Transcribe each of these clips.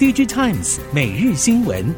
DigiTimes 每日新闻，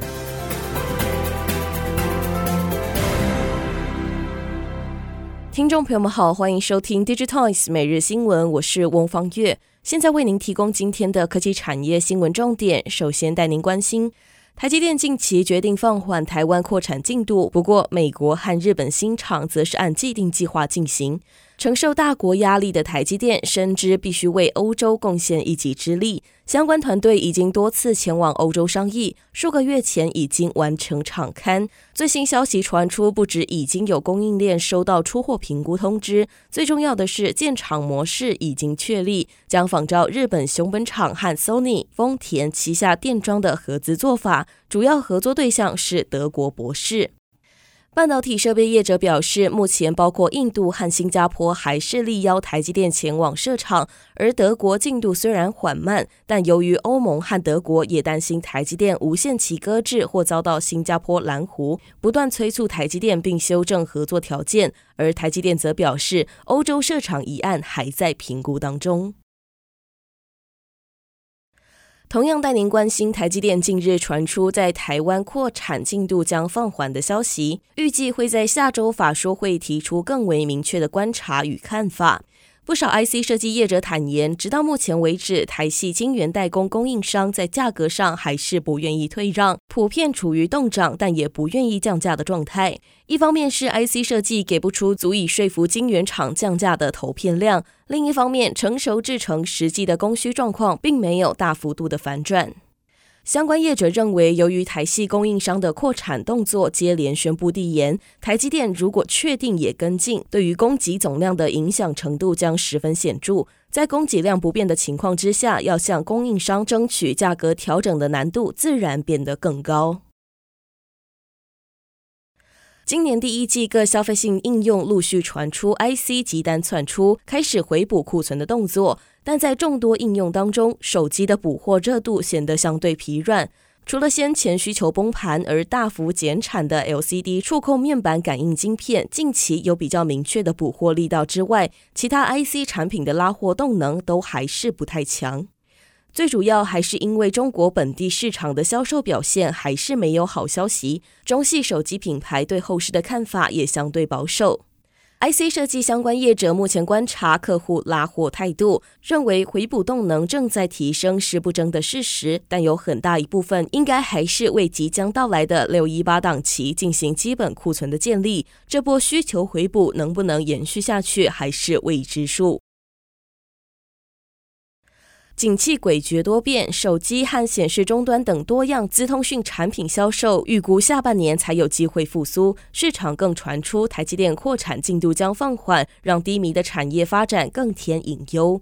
听众朋友们好，欢迎收听 DigiTimes 每日新闻，我是翁方月，现在为您提供今天的科技产业新闻重点。首先带您关心。台积电近期决定放缓台湾扩产进度，不过美国和日本新厂则是按既定计划进行。承受大国压力的台积电深知必须为欧洲贡献一己之力，相关团队已经多次前往欧洲商议，数个月前已经完成场勘。最新消息传出，不止已经有供应链收到出货评估通知，最重要的是建厂模式已经确立，将仿照日本熊本厂和 Sony、丰田旗下电装的合资做法，主要合作对象是德国博世。半导体设备业者表示，目前包括印度和新加坡还是力邀台积电前往设厂，而德国进度虽然缓慢，但由于欧盟和德国也担心台积电无限期搁置或遭到新加坡拦湖，不断催促台积电并修正合作条件。而台积电则表示，欧洲设厂一案还在评估当中。同样带您关心，台积电近日传出在台湾扩产进度将放缓的消息，预计会在下周法说会提出更为明确的观察与看法。不少 IC 设计业者坦言，直到目前为止，台系晶圆代工供应商在价格上还是不愿意退让，普遍处于冻涨，但也不愿意降价的状态。一方面是 IC 设计给不出足以说服晶圆厂降价的投片量，另一方面，成熟制程实际的供需状况并没有大幅度的反转。相关业者认为，由于台系供应商的扩产动作接连宣布递延，台积电如果确定也跟进，对于供给总量的影响程度将十分显著。在供给量不变的情况之下，要向供应商争取价格调整的难度自然变得更高。今年第一季各消费性应用陆续传出 IC 急单窜出，开始回补库存的动作。但在众多应用当中，手机的补货热度显得相对疲软。除了先前需求崩盘而大幅减产的 LCD 触控面板感应晶片，近期有比较明确的补货力道之外，其他 IC 产品的拉货动能都还是不太强。最主要还是因为中国本地市场的销售表现还是没有好消息，中系手机品牌对后市的看法也相对保守。IC 设计相关业者目前观察客户拉货态度，认为回补动能正在提升是不争的事实，但有很大一部分应该还是为即将到来的六一八档期进行基本库存的建立。这波需求回补能不能延续下去，还是未知数。景气诡谲多变，手机和显示终端等多样资通讯产品销售预估下半年才有机会复苏。市场更传出台积电扩产进度将放缓，让低迷的产业发展更添隐忧。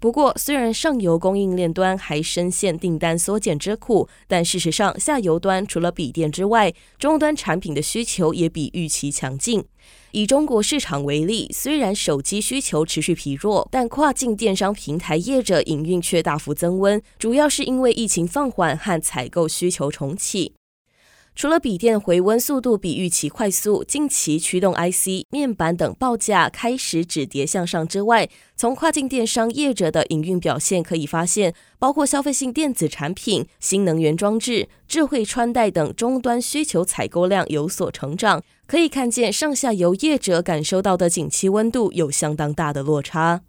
不过，虽然上游供应链端还深陷订单缩减之苦，但事实上，下游端除了笔电之外，终端产品的需求也比预期强劲。以中国市场为例，虽然手机需求持续疲弱，但跨境电商平台业者营运却大幅增温，主要是因为疫情放缓和采购需求重启。除了笔电回温速度比预期快速，近期驱动 IC、面板等报价开始止跌向上之外，从跨境电商业者的营运表现可以发现，包括消费性电子产品、新能源装置、智慧穿戴等终端需求采购量有所成长，可以看见上下游业者感受到的景气温度有相当大的落差。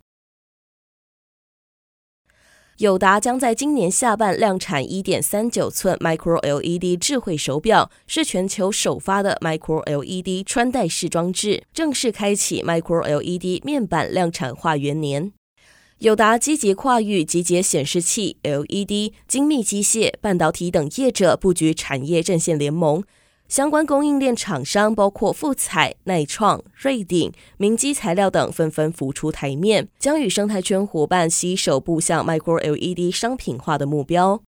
友达将在今年下半量产一点三九寸 Micro LED 智慧手表，是全球首发的 Micro LED 穿戴式装置，正式开启 Micro LED 面板量产化元年。友达积极跨域集结显示器、LED、精密机械、半导体等业者布局产业阵线联盟。相关供应链厂商包括富彩、耐创、瑞鼎、明基材料等纷纷浮出台面，将与生态圈伙伴携手步向 Micro LED 商品化的目标。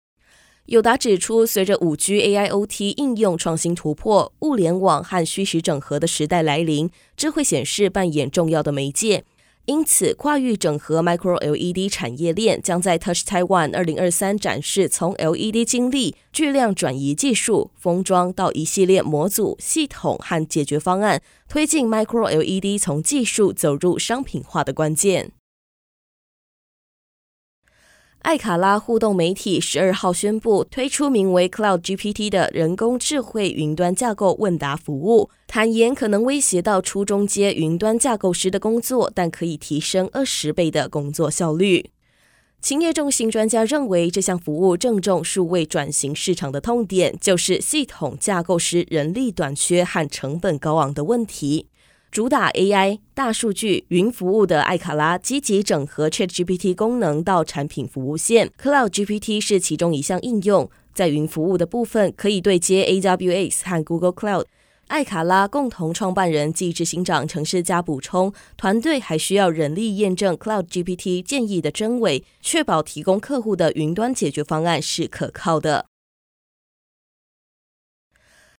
友达指出，随着五 G AIoT 应用创新突破、物联网和虚实整合的时代来临，智慧显示扮演重要的媒介。因此，跨域整合 Micro LED 产业链将在 Touch Taiwan 二零二三展示从 LED 经历、巨量转移技术、封装到一系列模组、系统和解决方案，推进 Micro LED 从技术走入商品化的关键。艾卡拉互动媒体十二号宣布推出名为 Cloud GPT 的人工智慧云端架构问答服务，坦言可能威胁到初中阶云端架构师的工作，但可以提升二十倍的工作效率。勤业众信专家认为，这项服务正中数位转型市场的痛点，就是系统架构师人力短缺和成本高昂的问题。主打 AI、大数据、云服务的艾卡拉，积极整合 ChatGPT 功能到产品服务线，Cloud GPT 是其中一项应用。在云服务的部分，可以对接 AWS 和 Google Cloud。艾卡拉共同创办人暨执行长程世嘉补充，团队还需要人力验证 Cloud GPT 建议的真伪，确保提供客户的云端解决方案是可靠的。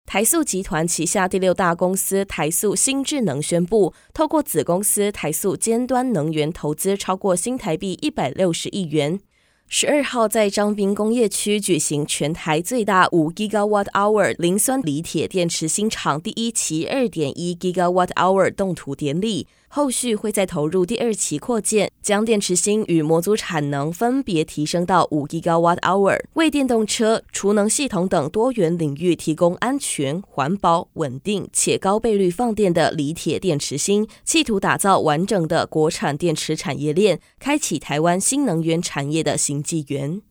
台塑集团旗下第六大公司台塑新智能宣布，透过子公司台塑尖端能源投资超过新台币一百六十亿元。十二号在彰滨工业区举行全台最大五 Gigawatt Hour 磷酸锂铁电池新厂第一期二点一 Gigawatt Hour 动土典礼。后续会再投入第二期扩建，将电池芯与模组产能分别提升到五 Gigawatt Hour，为电动车、储能系统等多元领域提供安全、环保、稳定且高倍率放电的锂铁电池芯，企图打造完整的国产电池产业链，开启台湾新能源产业的新纪元。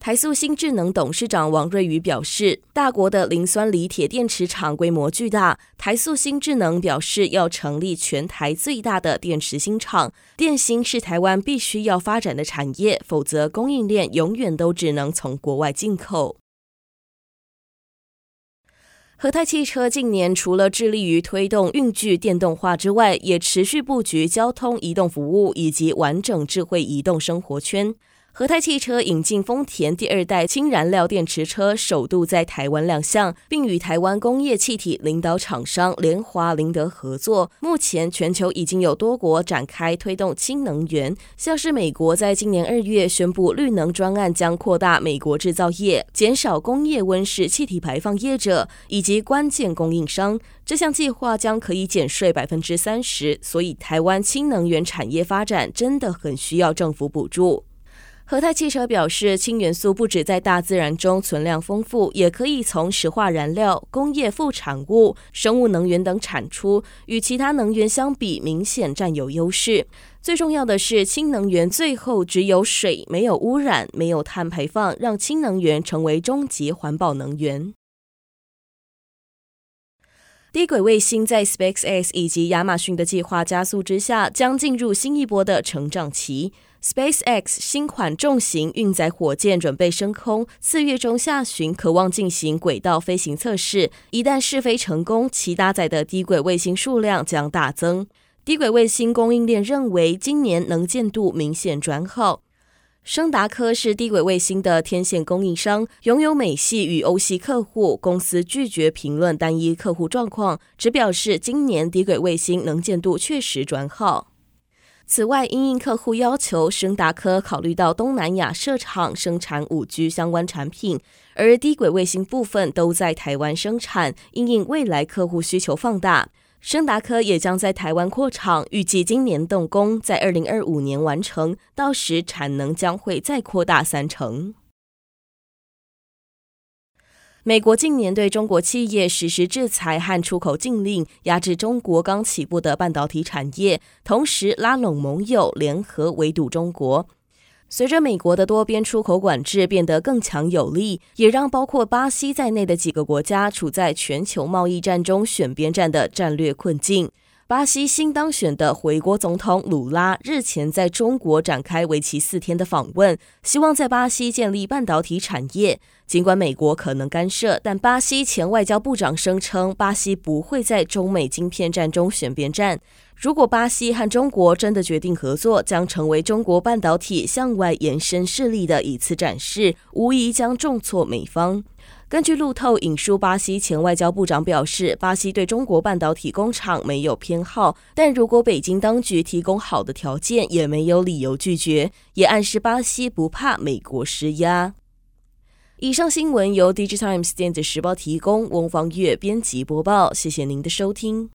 台塑新智能董事长王瑞宇表示，大国的磷酸锂铁电池厂规模巨大，台塑新智能表示要成立全台最大的电池新厂。电芯是台湾必须要发展的产业，否则供应链永远都只能从国外进口。和泰汽车近年除了致力于推动运具电动化之外，也持续布局交通移动服务以及完整智慧移动生活圈。和泰汽车引进丰田第二代氢燃料电池车，首度在台湾亮相，并与台湾工业气体领导厂商联华林德合作。目前，全球已经有多国展开推动氢能源，像是美国在今年二月宣布绿能专案，将扩大美国制造业，减少工业温室气体排放业者以及关键供应商。这项计划将可以减税百分之三十，所以台湾氢能源产业发展真的很需要政府补助。和泰汽车表示，氢元素不只在大自然中存量丰富，也可以从石化燃料、工业副产物、生物能源等产出，与其他能源相比，明显占有优势。最重要的是，氢能源最后只有水，没有污染，没有碳排放，让氢能源成为终极环保能源。低轨卫星在 SpaceX 以及亚马逊的计划加速之下，将进入新一波的成长期。SpaceX 新款重型运载火箭准备升空，四月中下旬可望进行轨道飞行测试。一旦试飞成功，其搭载的低轨卫星数量将大增。低轨卫星供应链认为，今年能见度明显转好。升达科是低轨卫星的天线供应商，拥有美系与欧系客户。公司拒绝评论单一客户状况，只表示今年低轨卫星能见度确实转好。此外，因应客户要求，升达科考虑到东南亚设厂生产 5G 相关产品，而低轨卫星部分都在台湾生产。因应未来客户需求放大，升达科也将在台湾扩厂，预计今年动工，在二零二五年完成，到时产能将会再扩大三成。美国近年对中国企业实施制裁和出口禁令，压制中国刚起步的半导体产业，同时拉拢盟友联合围堵中国。随着美国的多边出口管制变得更强有力，也让包括巴西在内的几个国家处在全球贸易战中选边站的战略困境。巴西新当选的回国总统鲁拉日前在中国展开为期四天的访问，希望在巴西建立半导体产业。尽管美国可能干涉，但巴西前外交部长声称，巴西不会在中美晶片战中选边站。如果巴西和中国真的决定合作，将成为中国半导体向外延伸势力的一次展示，无疑将重挫美方。根据路透引述巴西前外交部长表示，巴西对中国半导体工厂没有偏好，但如果北京当局提供好的条件，也没有理由拒绝。也暗示巴西不怕美国施压。以上新闻由《Digital Times》电子时报》提供，翁方月编辑播报。谢谢您的收听。